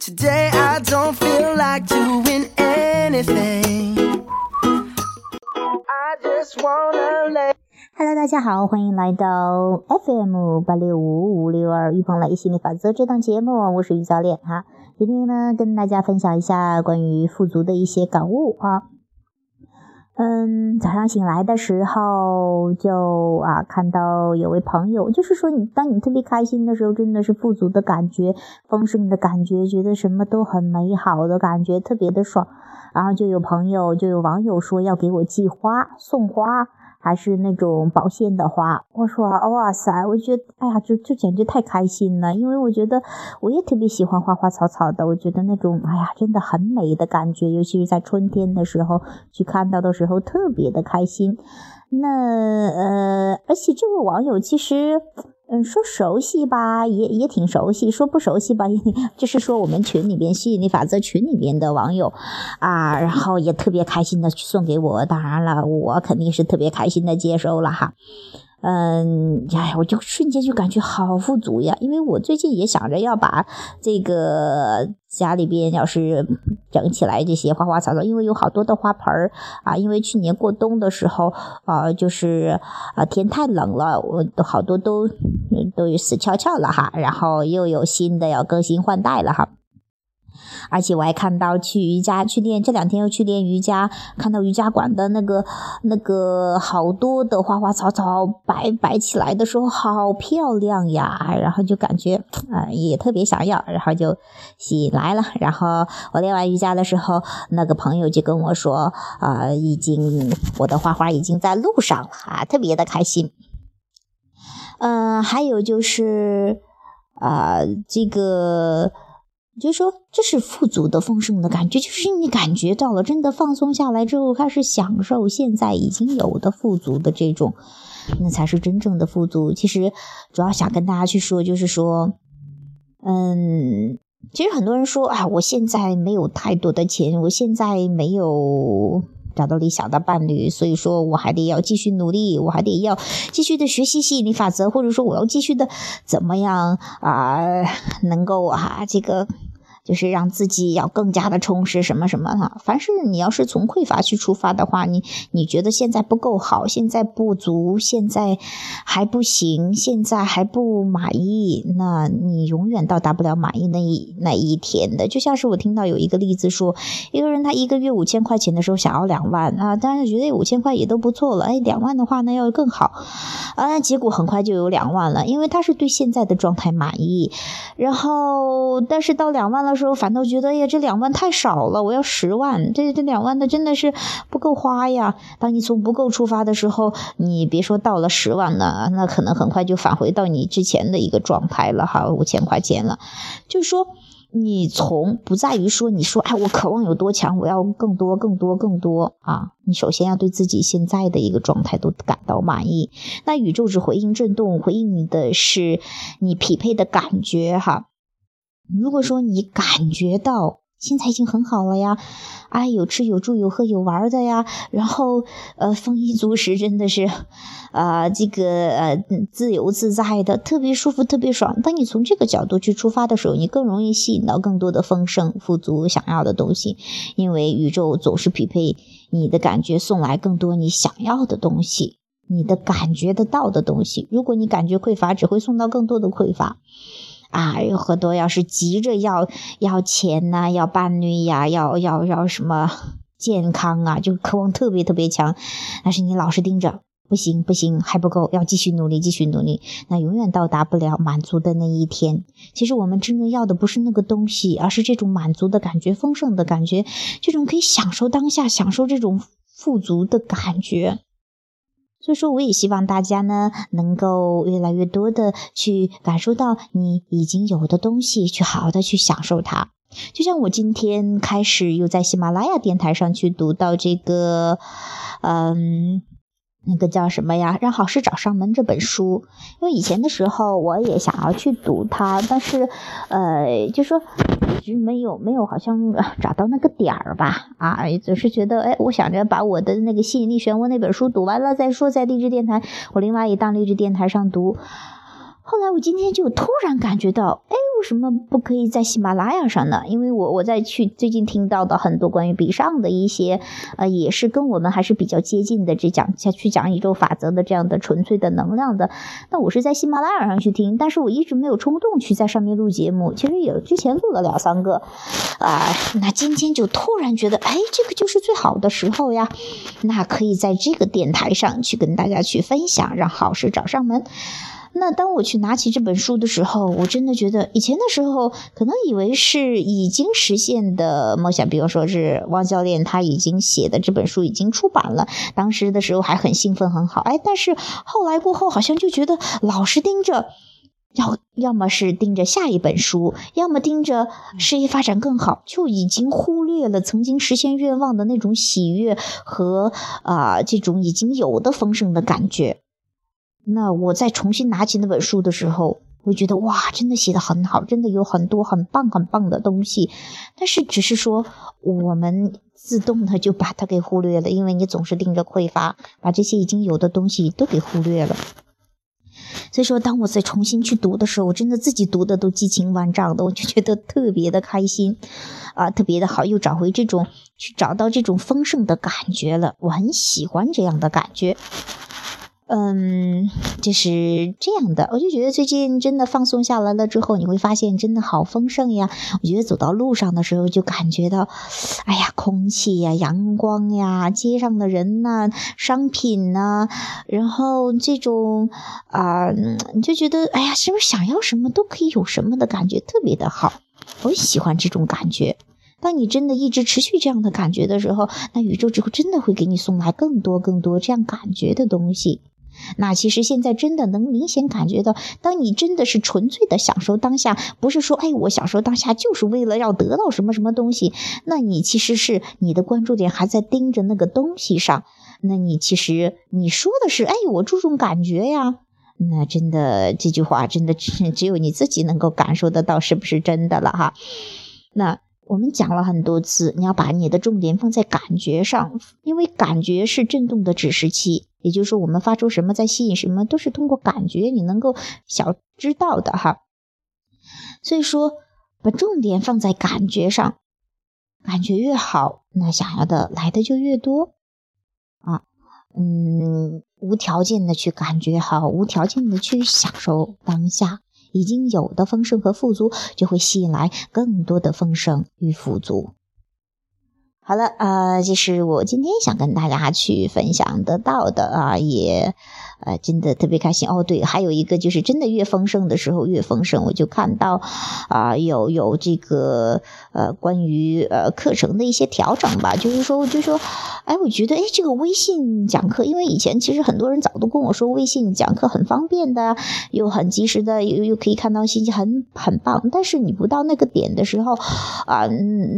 Today I don't feel like doing anything. I just wanna lay. Hello，大家好，欢迎来到 FM 八六五五六二预防雷心理法则这档节目，我是于教练哈。今天呢，跟大家分享一下关于富足的一些感悟啊。嗯，早上醒来的时候就啊看到有位朋友，就是说你当你特别开心的时候，真的是富足的感觉、丰盛的感觉，觉得什么都很美好的感觉，特别的爽。然后就有朋友，就有网友说要给我寄花送花。还是那种保鲜的花，我说哇塞，我觉得哎呀，就就简直太开心了，因为我觉得我也特别喜欢花花草草的，我觉得那种哎呀，真的很美的感觉，尤其是在春天的时候去看到的时候，特别的开心。那呃，而且这位网友其实。嗯，说熟悉吧，也也挺熟悉；说不熟悉吧，就是说我们群里边吸引力法则群里边的网友啊，然后也特别开心的送给我。当然了，我肯定是特别开心的接收了哈。嗯，哎呀，我就瞬间就感觉好富足呀！因为我最近也想着要把这个家里边要是整起来这些花花草草，因为有好多的花盆儿啊。因为去年过冬的时候啊，就是啊天太冷了，我都好多都都死翘翘了哈。然后又有新的要更新换代了哈。而且我还看到去瑜伽去练，这两天又去练瑜伽，看到瑜伽馆的那个那个好多的花花草草摆摆起来的时候，好漂亮呀！然后就感觉啊，也特别想要，然后就吸引来了。然后我练完瑜伽的时候，那个朋友就跟我说啊，已经我的花花已经在路上了啊，特别的开心。嗯，还有就是啊，这个。就说这是富足的丰盛的感觉，就是你感觉到了，真的放松下来之后，开始享受现在已经有的富足的这种，那才是真正的富足。其实主要想跟大家去说，就是说，嗯，其实很多人说啊，我现在没有太多的钱，我现在没有找到理想的伴侣，所以说我还得要继续努力，我还得要继续的学习吸引力法则，或者说我要继续的怎么样啊，能够啊这个。就是让自己要更加的充实，什么什么哈。凡是你要是从匮乏去出发的话，你你觉得现在不够好，现在不足，现在还不行，现在还不满意，那你永远到达不了满意那一那一天的。就像是我听到有一个例子说，一个人他一个月五千块钱的时候想要两万啊，当然觉得五千块也都不错了，哎，两万的话那要更好啊，结果很快就有两万了，因为他是对现在的状态满意，然后但是到两万了。时候反倒觉得，哎呀，这两万太少了，我要十万，这这两万的真的是不够花呀。当你从不够出发的时候，你别说到了十万了，那可能很快就返回到你之前的一个状态了哈，五千块钱了。就是说，你从不在于说，你说，哎，我渴望有多强，我要更多、更多、更多啊。你首先要对自己现在的一个状态都感到满意。那宇宙只回应震动，回应你的是你匹配的感觉哈。如果说你感觉到现在已经很好了呀，啊，有吃有住有喝有玩的呀，然后呃丰衣足食，真的是，啊，这个呃自由自在的，特别舒服，特别爽。当你从这个角度去出发的时候，你更容易吸引到更多的丰盛、富足、想要的东西，因为宇宙总是匹配你的感觉，送来更多你想要的东西，你的感觉得到的东西。如果你感觉匮乏，只会送到更多的匮乏。啊，有很多要是急着要要钱呐，要伴侣呀，要要要什么健康啊，就渴望特别特别强。但是你老是盯着，不行不行，还不够，要继续努力，继续努力，那永远到达不了满足的那一天。其实我们真正要的不是那个东西，而是这种满足的感觉、丰盛的感觉，这种可以享受当下、享受这种富足的感觉。所以说，我也希望大家呢，能够越来越多的去感受到你已经有的东西，去好好的去享受它。就像我今天开始又在喜马拉雅电台上去读到这个，嗯。那个叫什么呀？让好事找上门这本书，因为以前的时候我也想要去读它，但是，呃，就说一直没有没有，好像找到那个点儿吧。啊，总是觉得，哎，我想着把我的那个吸引力漩涡那本书读完了再说，在励志电台，我另外一档励志电台上读。后来我今天就突然感觉到，哎，为什么不可以在喜马拉雅上呢？因为我我在去最近听到的很多关于比上的一些，呃，也是跟我们还是比较接近的，这讲下去讲宇宙法则的这样的纯粹的能量的。那我是在喜马拉雅上去听，但是我一直没有冲动去在上面录节目。其实也之前录了两三个，啊，那今天就突然觉得，哎，这个就是最好的时候呀，那可以在这个电台上去跟大家去分享，让好事找上门。那当我去拿起这本书的时候，我真的觉得以前的时候可能以为是已经实现的梦想，比如说是汪教练他已经写的这本书已经出版了，当时的时候还很兴奋很好，哎，但是后来过后好像就觉得老是盯着，要要么是盯着下一本书，要么盯着事业发展更好，就已经忽略了曾经实现愿望的那种喜悦和啊这种已经有的丰盛的感觉。那我再重新拿起那本书的时候，我觉得哇，真的写的很好，真的有很多很棒很棒的东西。但是只是说，我们自动的就把它给忽略了，因为你总是盯着匮乏，把这些已经有的东西都给忽略了。所以说，当我再重新去读的时候，我真的自己读的都激情万丈的，我就觉得特别的开心，啊，特别的好，又找回这种去找到这种丰盛的感觉了。我很喜欢这样的感觉。嗯，就是这样的，我就觉得最近真的放松下来了之后，你会发现真的好丰盛呀。我觉得走到路上的时候就感觉到，哎呀，空气呀，阳光呀，街上的人呐，商品呐，然后这种啊，你就觉得，哎呀，是不是想要什么都可以有什么的感觉，特别的好。我喜欢这种感觉。当你真的一直持续这样的感觉的时候，那宇宙之后真的会给你送来更多更多这样感觉的东西。那其实现在真的能明显感觉到，当你真的是纯粹的享受当下，不是说哎我享受当下就是为了要得到什么什么东西，那你其实是你的关注点还在盯着那个东西上，那你其实你说的是哎我注重感觉呀，那真的这句话真的只只有你自己能够感受得到是不是真的了哈，那。我们讲了很多次，你要把你的重点放在感觉上，因为感觉是振动的指示器，也就是说，我们发出什么在吸引什么，都是通过感觉你能够小知道的哈。所以说，把重点放在感觉上，感觉越好，那想要的来的就越多啊。嗯，无条件的去感觉好，无条件的去享受当下。已经有的丰盛和富足，就会吸引来更多的丰盛与富足。好了，呃，这是我今天想跟大家去分享得到的啊，也。呃，真的特别开心哦。对，还有一个就是真的越丰盛的时候越丰盛，我就看到啊，有有这个呃关于呃课程的一些调整吧。就是说，就是说，哎，我觉得哎，这个微信讲课，因为以前其实很多人早都跟我说微信讲课很方便的，又很及时的，又又可以看到信息，很很棒。但是你不到那个点的时候啊，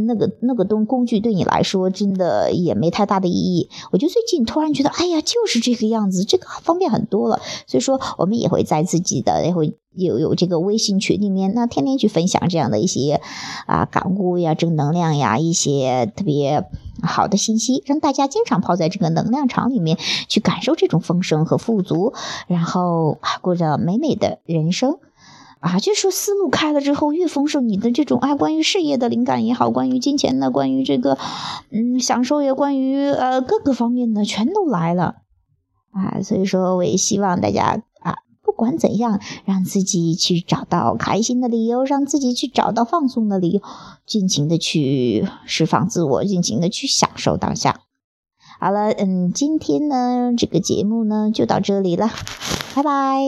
那个那个东工具对你来说真的也没太大的意义。我就最近突然觉得，哎呀，就是这个样子，这个方便。很多了，所以说我们也会在自己的也会有有这个微信群里面，那天天去分享这样的一些啊感悟呀、正能量呀一些特别好的信息，让大家经常泡在这个能量场里面去感受这种丰盛和富足，然后过着美美的人生啊。就说思路开了之后，越丰盛，你的这种啊关于事业的灵感也好，关于金钱的，关于这个嗯享受也，关于呃各个方面的全都来了。啊，所以说我也希望大家啊，不管怎样，让自己去找到开心的理由，让自己去找到放松的理由，尽情的去释放自我，尽情的去享受当下。好了，嗯，今天呢，这个节目呢就到这里了，拜拜。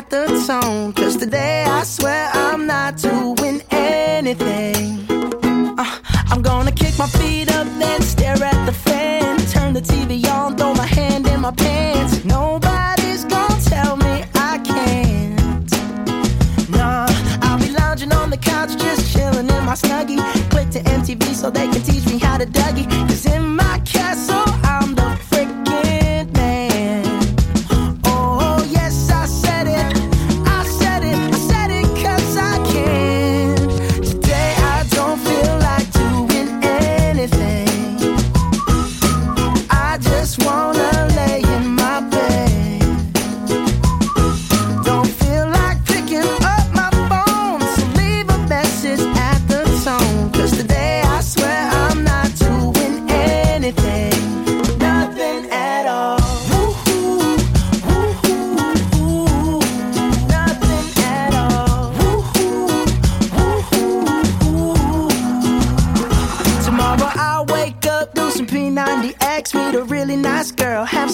At the tone. Cause today I swear I'm not doing anything. Uh, I'm gonna kick my feet up, then stare at the fan. Turn the TV on, throw my hand in my pants.